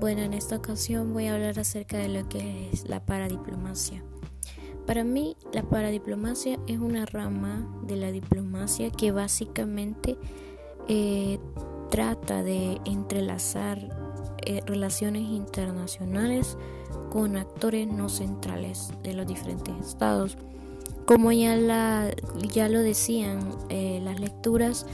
Bueno, en esta ocasión voy a hablar acerca de lo que es la paradiplomacia. Para mí, la paradiplomacia es una rama de la diplomacia que básicamente eh, trata de entrelazar eh, relaciones internacionales con actores no centrales de los diferentes estados. Como ya lo decían eh, las lecturas,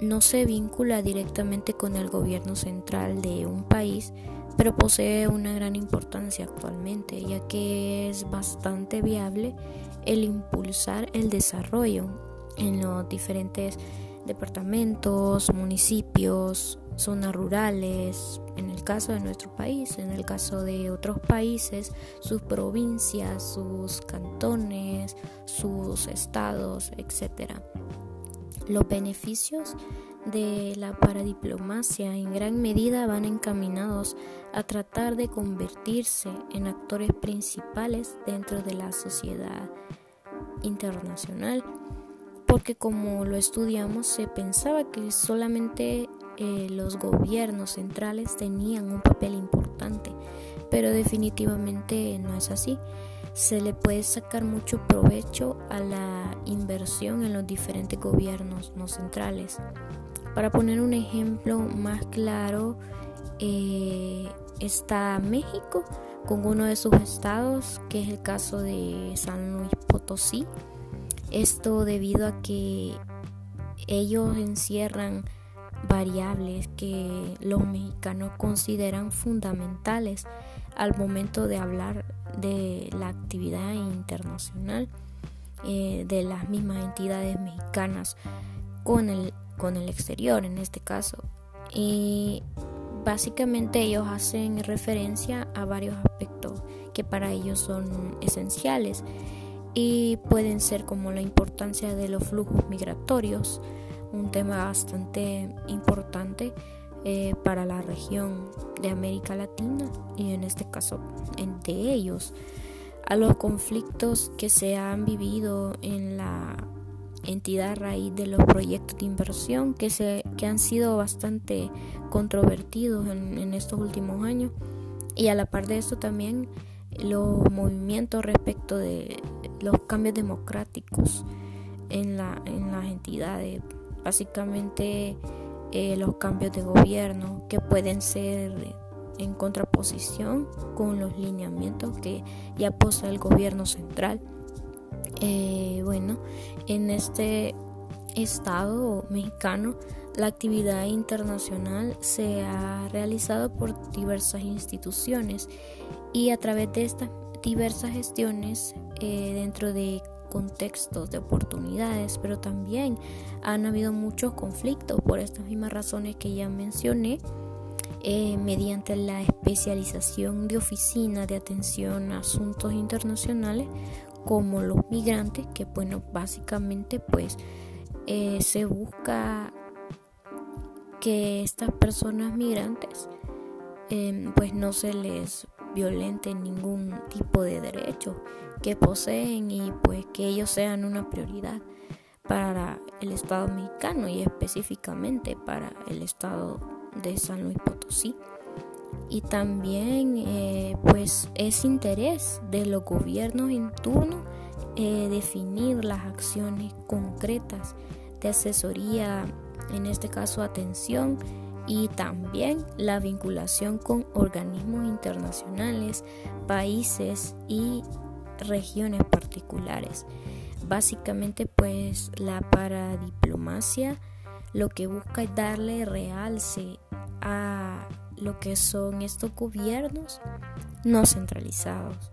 no se vincula directamente con el gobierno central de un país, pero posee una gran importancia actualmente, ya que es bastante viable el impulsar el desarrollo en los diferentes departamentos, municipios, zonas rurales, en el caso de nuestro país, en el caso de otros países, sus provincias, sus cantones, sus estados, etc. Los beneficios de la paradiplomacia en gran medida van encaminados a tratar de convertirse en actores principales dentro de la sociedad internacional, porque como lo estudiamos se pensaba que solamente eh, los gobiernos centrales tenían un papel importante, pero definitivamente no es así se le puede sacar mucho provecho a la inversión en los diferentes gobiernos no centrales. Para poner un ejemplo más claro, eh, está México con uno de sus estados, que es el caso de San Luis Potosí. Esto debido a que ellos encierran variables que los mexicanos consideran fundamentales al momento de hablar de la actividad internacional eh, de las mismas entidades mexicanas con el, con el exterior en este caso. Y básicamente ellos hacen referencia a varios aspectos que para ellos son esenciales y pueden ser como la importancia de los flujos migratorios, un tema bastante importante eh, para la región de América Latina y en este caso de ellos a los conflictos que se han vivido en la entidad raíz de los proyectos de inversión que, se, que han sido bastante controvertidos en, en estos últimos años. Y a la par de esto también los movimientos respecto de los cambios democráticos en, la, en las entidades. Básicamente eh, los cambios de gobierno que pueden ser en contraposición con los lineamientos que ya posee el gobierno central. Eh, bueno, en este estado mexicano la actividad internacional se ha realizado por diversas instituciones y a través de estas diversas gestiones eh, dentro de contextos de oportunidades, pero también han habido muchos conflictos por estas mismas razones que ya mencioné. Eh, mediante la especialización de oficinas de atención a asuntos internacionales como los migrantes que bueno básicamente pues eh, se busca que estas personas migrantes eh, pues no se les violente ningún tipo de derecho que poseen y pues que ellos sean una prioridad para el Estado mexicano y específicamente para el Estado de San Luis Potosí. Y también eh, pues es interés de los gobiernos en turno eh, definir las acciones concretas de asesoría, en este caso atención, y también la vinculación con organismos internacionales, países y regiones particulares. Básicamente pues la paradiplomacia lo que busca es darle realce a lo que son estos gobiernos no centralizados.